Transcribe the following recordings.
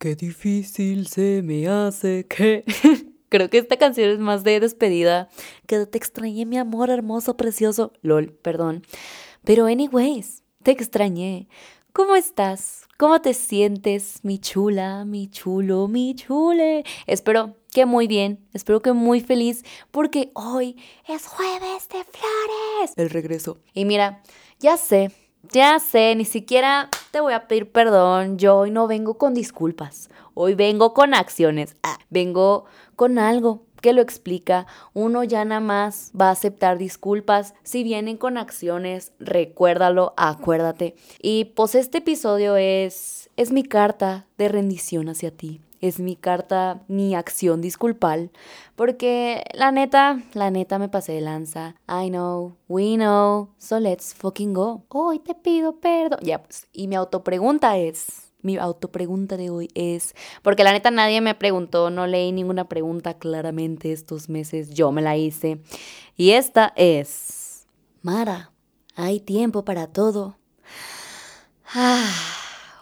Qué difícil se me hace que... Creo que esta canción es más de despedida. Que te extrañé, mi amor hermoso, precioso. Lol, perdón. Pero anyways, te extrañé. ¿Cómo estás? ¿Cómo te sientes, mi chula, mi chulo, mi chule? Espero que muy bien, espero que muy feliz, porque hoy es jueves de flores. El regreso. Y mira, ya sé, ya sé, ni siquiera te voy a pedir perdón. Yo hoy no vengo con disculpas. Hoy vengo con acciones. Ah, vengo con algo que lo explica. Uno ya nada más va a aceptar disculpas. Si vienen con acciones, recuérdalo, acuérdate. Y pues este episodio es, es mi carta de rendición hacia ti es mi carta, mi acción disculpal, porque la neta, la neta me pasé de lanza. I know, we know, so let's fucking go. Hoy te pido perdón. Ya, pues, y mi autopregunta es, mi autopregunta de hoy es, porque la neta nadie me preguntó, no leí ninguna pregunta claramente estos meses, yo me la hice. Y esta es, Mara, hay tiempo para todo. Ah,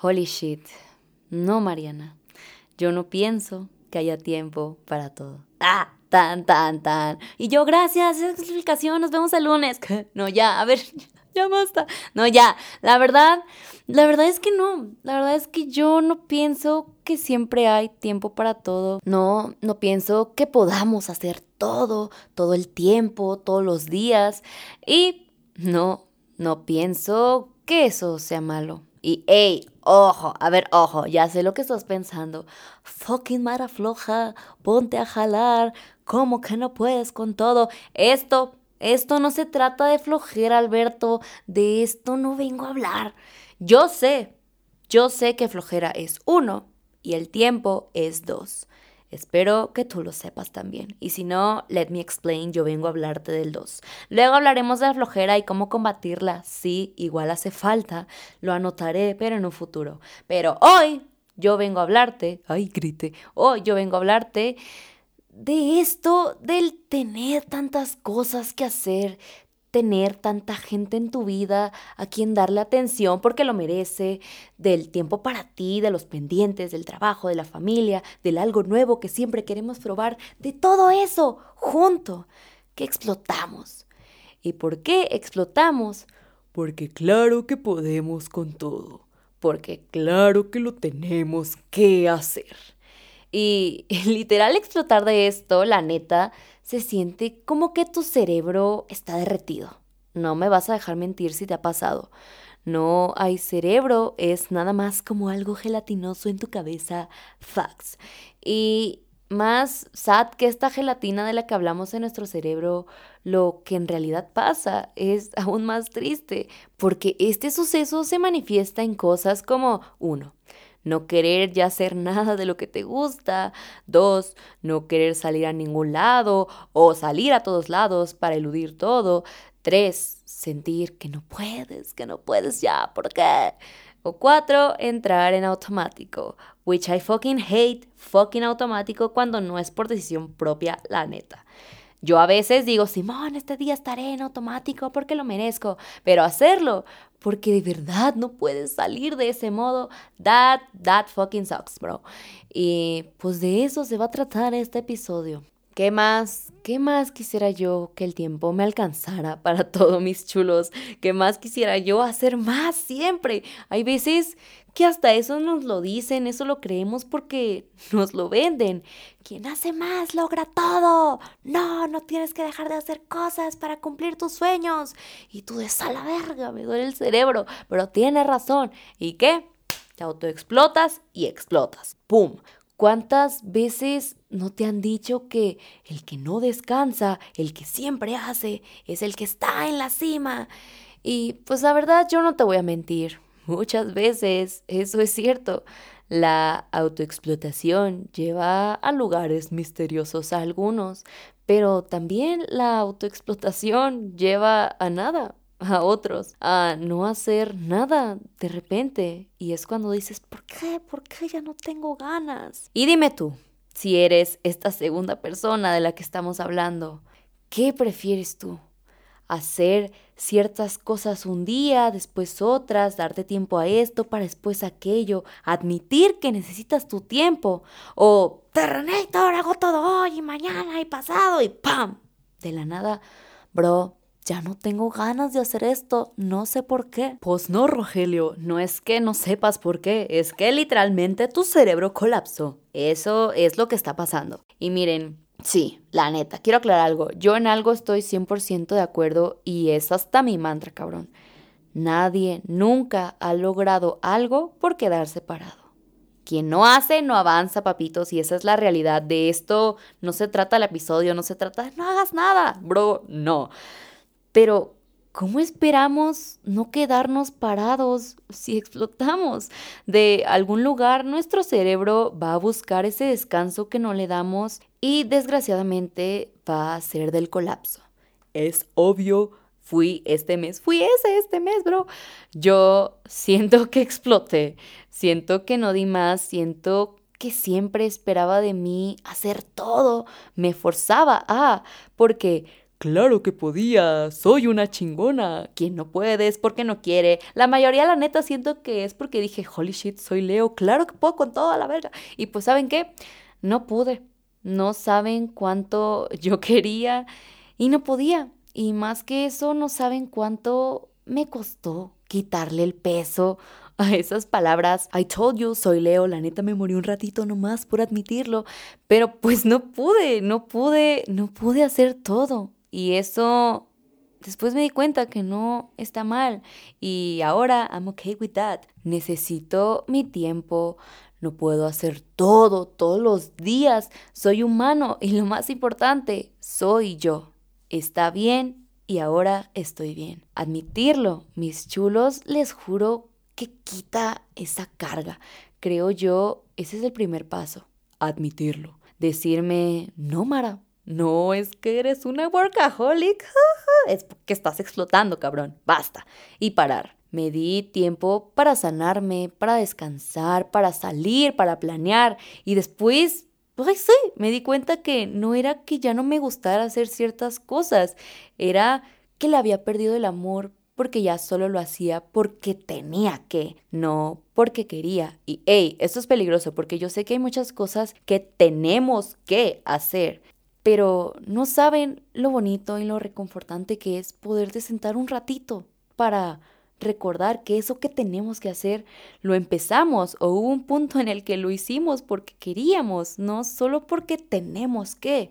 holy shit. No, Mariana. Yo no pienso que haya tiempo para todo. Ah, tan, tan, tan. Y yo, gracias, esa explicación, nos vemos el lunes. No, ya, a ver, ya basta. No, ya, la verdad, la verdad es que no. La verdad es que yo no pienso que siempre hay tiempo para todo. No, no pienso que podamos hacer todo, todo el tiempo, todos los días. Y no, no pienso que eso sea malo. Y, hey, ojo, a ver, ojo, ya sé lo que estás pensando. Fucking mara floja, ponte a jalar. ¿Cómo que no puedes con todo? Esto, esto no se trata de flojera, Alberto. De esto no vengo a hablar. Yo sé, yo sé que flojera es uno y el tiempo es dos. Espero que tú lo sepas también. Y si no, let me explain, yo vengo a hablarte del 2. Luego hablaremos de la flojera y cómo combatirla. Sí, igual hace falta. Lo anotaré, pero en un futuro. Pero hoy yo vengo a hablarte, ay, grite, hoy yo vengo a hablarte de esto, del tener tantas cosas que hacer, tener tanta gente en tu vida a quien darle atención porque lo merece, del tiempo para ti, de los pendientes, del trabajo, de la familia, del algo nuevo que siempre queremos probar, de todo eso junto que explotamos. ¿Y por qué explotamos? Porque claro que podemos con todo, porque claro que lo tenemos que hacer. Y literal explotar de esto, la neta, se siente como que tu cerebro está derretido. No me vas a dejar mentir si te ha pasado. No hay cerebro, es nada más como algo gelatinoso en tu cabeza. Facts. Y más sad que esta gelatina de la que hablamos en nuestro cerebro, lo que en realidad pasa es aún más triste, porque este suceso se manifiesta en cosas como, uno, no querer ya hacer nada de lo que te gusta. Dos, no querer salir a ningún lado o salir a todos lados para eludir todo. Tres, sentir que no puedes, que no puedes ya, ¿por qué? O cuatro, entrar en automático, which I fucking hate fucking automático cuando no es por decisión propia, la neta. Yo a veces digo, Simón, este día estaré en automático porque lo merezco, pero hacerlo porque de verdad no puedes salir de ese modo, that, that fucking sucks, bro. Y pues de eso se va a tratar este episodio. ¿Qué más? ¿Qué más quisiera yo que el tiempo me alcanzara para todos mis chulos? ¿Qué más quisiera yo hacer más siempre? Hay veces que hasta eso nos lo dicen, eso lo creemos porque nos lo venden. Quien hace más logra todo. No, no tienes que dejar de hacer cosas para cumplir tus sueños. Y tú de a la verga, me duele el cerebro. Pero tienes razón. ¿Y qué? Te autoexplotas y explotas. ¡Pum! ¿Cuántas veces no te han dicho que el que no descansa, el que siempre hace, es el que está en la cima? Y pues la verdad yo no te voy a mentir. Muchas veces eso es cierto. La autoexplotación lleva a lugares misteriosos a algunos, pero también la autoexplotación lleva a nada, a otros a no hacer nada de repente. Y es cuando dices, ¿por qué? ¿Por qué ya no tengo ganas? Y dime tú, si eres esta segunda persona de la que estamos hablando, ¿qué prefieres tú? hacer ciertas cosas un día, después otras, darte tiempo a esto, para después aquello, admitir que necesitas tu tiempo, o Terrenator, hago todo hoy y mañana y pasado y ¡pam! De la nada, bro, ya no tengo ganas de hacer esto, no sé por qué. Pues no, Rogelio, no es que no sepas por qué, es que literalmente tu cerebro colapsó. Eso es lo que está pasando. Y miren, Sí, la neta, quiero aclarar algo. Yo en algo estoy 100% de acuerdo y es hasta mi mantra, cabrón. Nadie nunca ha logrado algo por quedar separado. Quien no hace, no avanza, papitos, y esa es la realidad. De esto no se trata el episodio, no se trata de no hagas nada, bro, no. Pero, ¿cómo esperamos no quedarnos parados si explotamos? De algún lugar nuestro cerebro va a buscar ese descanso que no le damos y desgraciadamente va a ser del colapso. Es obvio, fui este mes, fui ese este mes, bro. Yo siento que exploté, siento que no di más, siento que siempre esperaba de mí hacer todo, me forzaba a, porque Claro que podía, soy una chingona. Quien no puede es porque no quiere. La mayoría, la neta, siento que es porque dije, holy shit, soy Leo, claro que puedo con toda la verga. Y pues, ¿saben qué? No pude. No saben cuánto yo quería y no podía. Y más que eso, no saben cuánto me costó quitarle el peso a esas palabras. I told you, soy Leo, la neta me morí un ratito nomás por admitirlo, pero pues no pude, no pude, no pude hacer todo. Y eso después me di cuenta que no está mal y ahora I'm okay with that. Necesito mi tiempo, no puedo hacer todo todos los días. Soy humano y lo más importante, soy yo. Está bien y ahora estoy bien. Admitirlo, mis chulos, les juro que quita esa carga. Creo yo, ese es el primer paso, admitirlo. Decirme, no, Mara, no es que eres una workaholic, es que estás explotando, cabrón. Basta. Y parar. Me di tiempo para sanarme, para descansar, para salir, para planear. Y después, pues sí, me di cuenta que no era que ya no me gustara hacer ciertas cosas, era que le había perdido el amor porque ya solo lo hacía porque tenía que, no porque quería. Y hey, esto es peligroso porque yo sé que hay muchas cosas que tenemos que hacer pero no saben lo bonito y lo reconfortante que es poderte sentar un ratito para recordar que eso que tenemos que hacer lo empezamos o hubo un punto en el que lo hicimos porque queríamos, no solo porque tenemos que.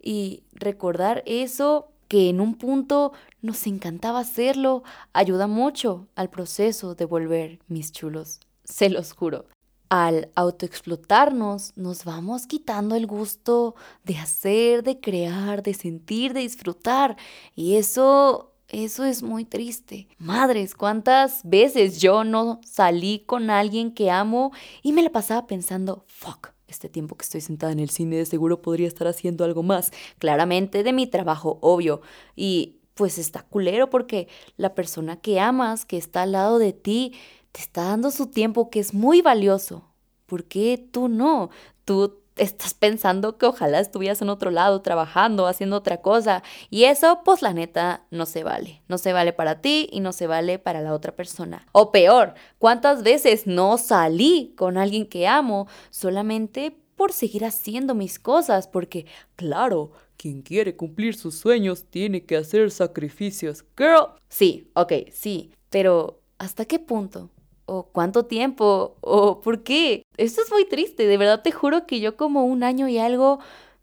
Y recordar eso que en un punto nos encantaba hacerlo ayuda mucho al proceso de volver mis chulos. Se los juro al autoexplotarnos, nos vamos quitando el gusto de hacer, de crear, de sentir, de disfrutar. Y eso, eso es muy triste. Madres, ¿cuántas veces yo no salí con alguien que amo y me la pasaba pensando, fuck, este tiempo que estoy sentada en el cine de seguro podría estar haciendo algo más. Claramente de mi trabajo, obvio. Y pues está culero porque la persona que amas, que está al lado de ti, te está dando su tiempo que es muy valioso. ¿Por qué tú no? Tú estás pensando que ojalá estuvieras en otro lado trabajando, haciendo otra cosa. Y eso, pues la neta, no se vale. No se vale para ti y no se vale para la otra persona. O peor, ¿cuántas veces no salí con alguien que amo solamente por seguir haciendo mis cosas? Porque, claro, quien quiere cumplir sus sueños tiene que hacer sacrificios. Girl. Sí, ok, sí. Pero, ¿hasta qué punto? O cuánto tiempo o por qué. Esto es muy triste, de verdad te juro que yo como un año y algo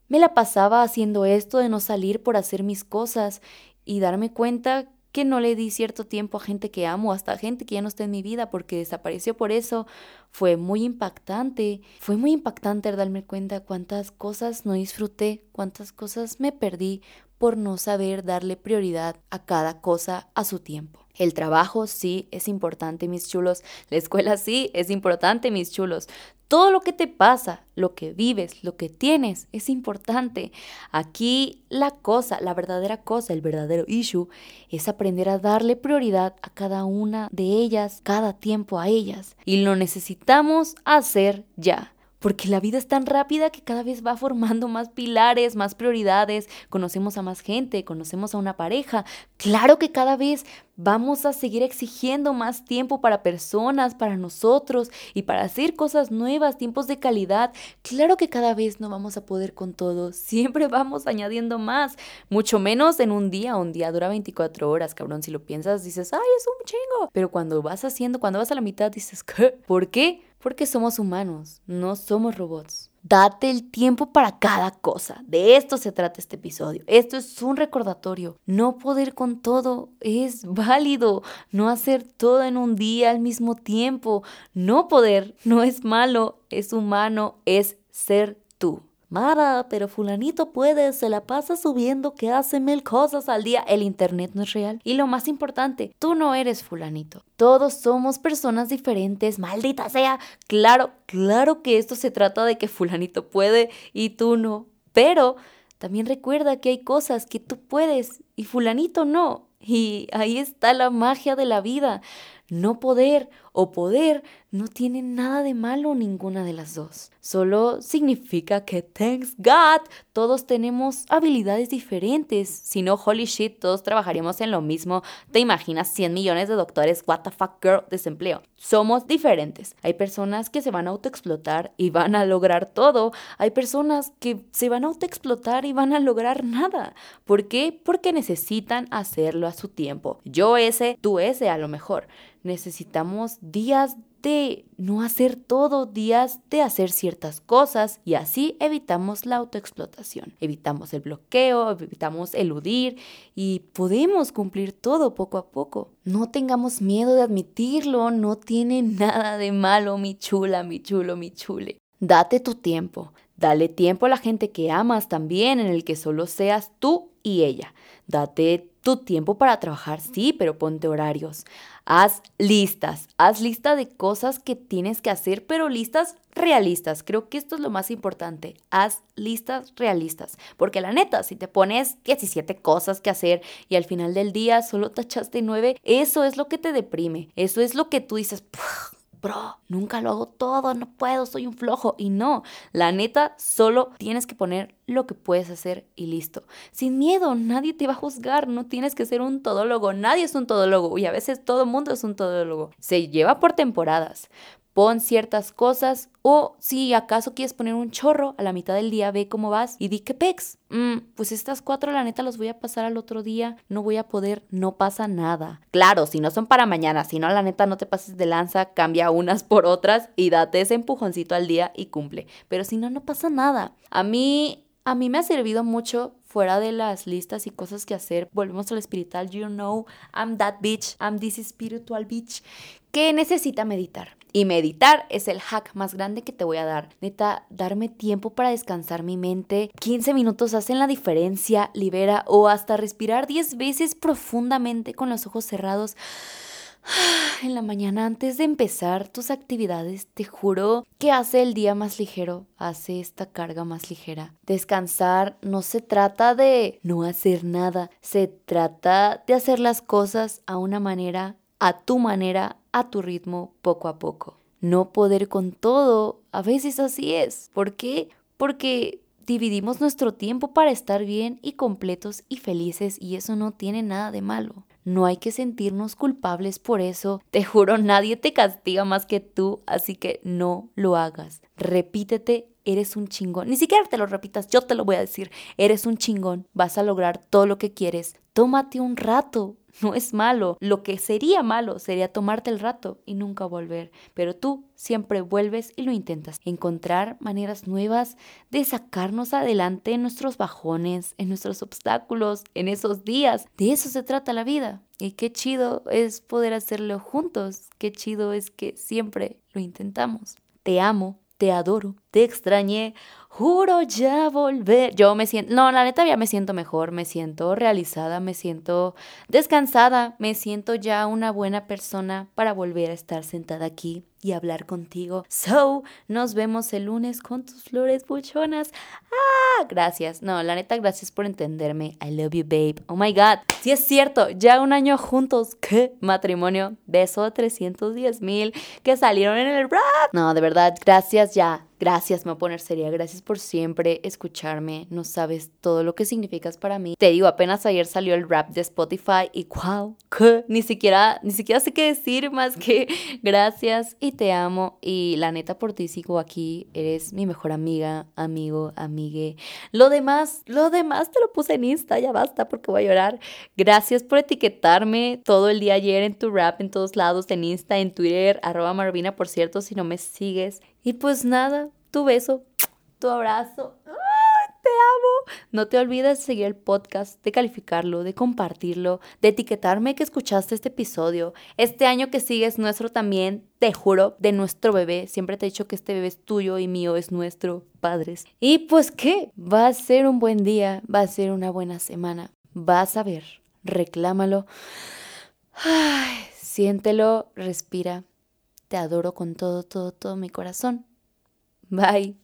me la pasaba haciendo esto de no salir por hacer mis cosas y darme cuenta que no le di cierto tiempo a gente que amo, hasta a gente que ya no está en mi vida porque desapareció por eso, fue muy impactante. Fue muy impactante darme cuenta cuántas cosas no disfruté, cuántas cosas me perdí por no saber darle prioridad a cada cosa a su tiempo. El trabajo sí es importante, mis chulos. La escuela sí es importante, mis chulos. Todo lo que te pasa, lo que vives, lo que tienes, es importante. Aquí la cosa, la verdadera cosa, el verdadero issue, es aprender a darle prioridad a cada una de ellas, cada tiempo a ellas. Y lo necesitamos hacer ya. Porque la vida es tan rápida que cada vez va formando más pilares, más prioridades, conocemos a más gente, conocemos a una pareja. Claro que cada vez vamos a seguir exigiendo más tiempo para personas, para nosotros y para hacer cosas nuevas, tiempos de calidad. Claro que cada vez no vamos a poder con todo, siempre vamos añadiendo más, mucho menos en un día, un día dura 24 horas, cabrón, si lo piensas dices, ay, es un chingo, pero cuando vas haciendo, cuando vas a la mitad dices, ¿qué? ¿Por qué? Porque somos humanos, no somos robots. Date el tiempo para cada cosa. De esto se trata este episodio. Esto es un recordatorio. No poder con todo es válido. No hacer todo en un día al mismo tiempo. No poder no es malo, es humano, es ser tú. Mara, pero fulanito puede, se la pasa subiendo que hace mil cosas al día. El internet no es real. Y lo más importante, tú no eres fulanito. Todos somos personas diferentes, maldita sea. Claro, claro que esto se trata de que fulanito puede y tú no. Pero también recuerda que hay cosas que tú puedes y fulanito no. Y ahí está la magia de la vida. No poder o poder no tiene nada de malo ninguna de las dos. Solo significa que, thanks God, todos tenemos habilidades diferentes. Si no, holy shit, todos trabajaríamos en lo mismo. ¿Te imaginas 100 millones de doctores? What the fuck, girl, desempleo. Somos diferentes. Hay personas que se van a autoexplotar y van a lograr todo. Hay personas que se van a autoexplotar y van a lograr nada. ¿Por qué? Porque necesitan hacerlo a su tiempo. Yo ese, tú ese a lo mejor necesitamos días de no hacer todo, días de hacer ciertas cosas y así evitamos la autoexplotación, evitamos el bloqueo, evitamos eludir y podemos cumplir todo poco a poco. No tengamos miedo de admitirlo, no tiene nada de malo, mi chula, mi chulo, mi chule. Date tu tiempo, dale tiempo a la gente que amas también en el que solo seas tú y ella. Date tu tiempo para trabajar, sí, pero ponte horarios. Haz listas, haz lista de cosas que tienes que hacer, pero listas realistas. Creo que esto es lo más importante. Haz listas realistas. Porque la neta, si te pones 17 cosas que hacer y al final del día solo tachaste 9, eso es lo que te deprime. Eso es lo que tú dices, bro, nunca lo hago todo, no puedo, soy un flojo. Y no, la neta, solo tienes que poner lo que puedes hacer y listo. Sin miedo, nadie te va a juzgar, no tienes que ser un todólogo, nadie es un todólogo y a veces todo mundo es un todólogo. Se lleva por temporadas, pon ciertas cosas o si acaso quieres poner un chorro a la mitad del día, ve cómo vas y di que pex. Mm, pues estas cuatro la neta los voy a pasar al otro día, no voy a poder, no pasa nada. Claro, si no son para mañana, si no la neta no te pases de lanza, cambia unas por otras y date ese empujoncito al día y cumple. Pero si no, no pasa nada. A mí a mí me ha servido mucho fuera de las listas y cosas que hacer. Volvemos al espiritual. You know, I'm that bitch. I'm this spiritual bitch. Que necesita meditar. Y meditar es el hack más grande que te voy a dar. Neta, darme tiempo para descansar mi mente. 15 minutos hacen la diferencia, libera o hasta respirar 10 veces profundamente con los ojos cerrados en la mañana antes de empezar tus actividades, te juro que hace el día más ligero, hace esta carga más ligera. Descansar no se trata de no hacer nada, se trata de hacer las cosas a una manera, a tu manera, a tu ritmo, poco a poco. No poder con todo, a veces así es. ¿Por qué? Porque dividimos nuestro tiempo para estar bien y completos y felices y eso no tiene nada de malo. No hay que sentirnos culpables por eso. Te juro, nadie te castiga más que tú, así que no lo hagas. Repítete, eres un chingón. Ni siquiera te lo repitas, yo te lo voy a decir. Eres un chingón, vas a lograr todo lo que quieres. Tómate un rato, no es malo. Lo que sería malo sería tomarte el rato y nunca volver. Pero tú siempre vuelves y lo intentas. Encontrar maneras nuevas de sacarnos adelante en nuestros bajones, en nuestros obstáculos, en esos días. De eso se trata la vida. Y qué chido es poder hacerlo juntos. Qué chido es que siempre lo intentamos. Te amo, te adoro, extrañé juro ya volver. Yo me siento, no, la neta ya me siento mejor, me siento realizada, me siento descansada, me siento ya una buena persona para volver a estar sentada aquí y hablar contigo. So, nos vemos el lunes con tus flores buchonas. Ah, gracias. No, la neta, gracias por entenderme. I love you, babe. Oh my God. Sí es cierto, ya un año juntos. ¿Qué? Matrimonio. Beso a 310 mil que salieron en el rap. No, de verdad, gracias ya Gracias, me voy a poner seria. Gracias por siempre escucharme. No sabes todo lo que significas para mí. Te digo, apenas ayer salió el rap de Spotify y wow, ni siquiera, ni siquiera sé qué decir más que gracias y te amo. Y la neta por ti sigo aquí. Eres mi mejor amiga, amigo, amigue. Lo demás, lo demás te lo puse en Insta, ya basta porque voy a llorar. Gracias por etiquetarme todo el día ayer en tu rap, en todos lados, en Insta, en Twitter, arroba Marvina, por cierto, si no me sigues. Y pues nada, tu beso, tu abrazo. Te amo. No te olvides de seguir el podcast, de calificarlo, de compartirlo, de etiquetarme que escuchaste este episodio. Este año que sigue es nuestro también, te juro, de nuestro bebé. Siempre te he dicho que este bebé es tuyo y mío es nuestro, padres. Y pues qué, va a ser un buen día, va a ser una buena semana. Vas a ver, reclámalo. Ay, siéntelo, respira te adoro con todo, todo, todo mi corazón. Bye.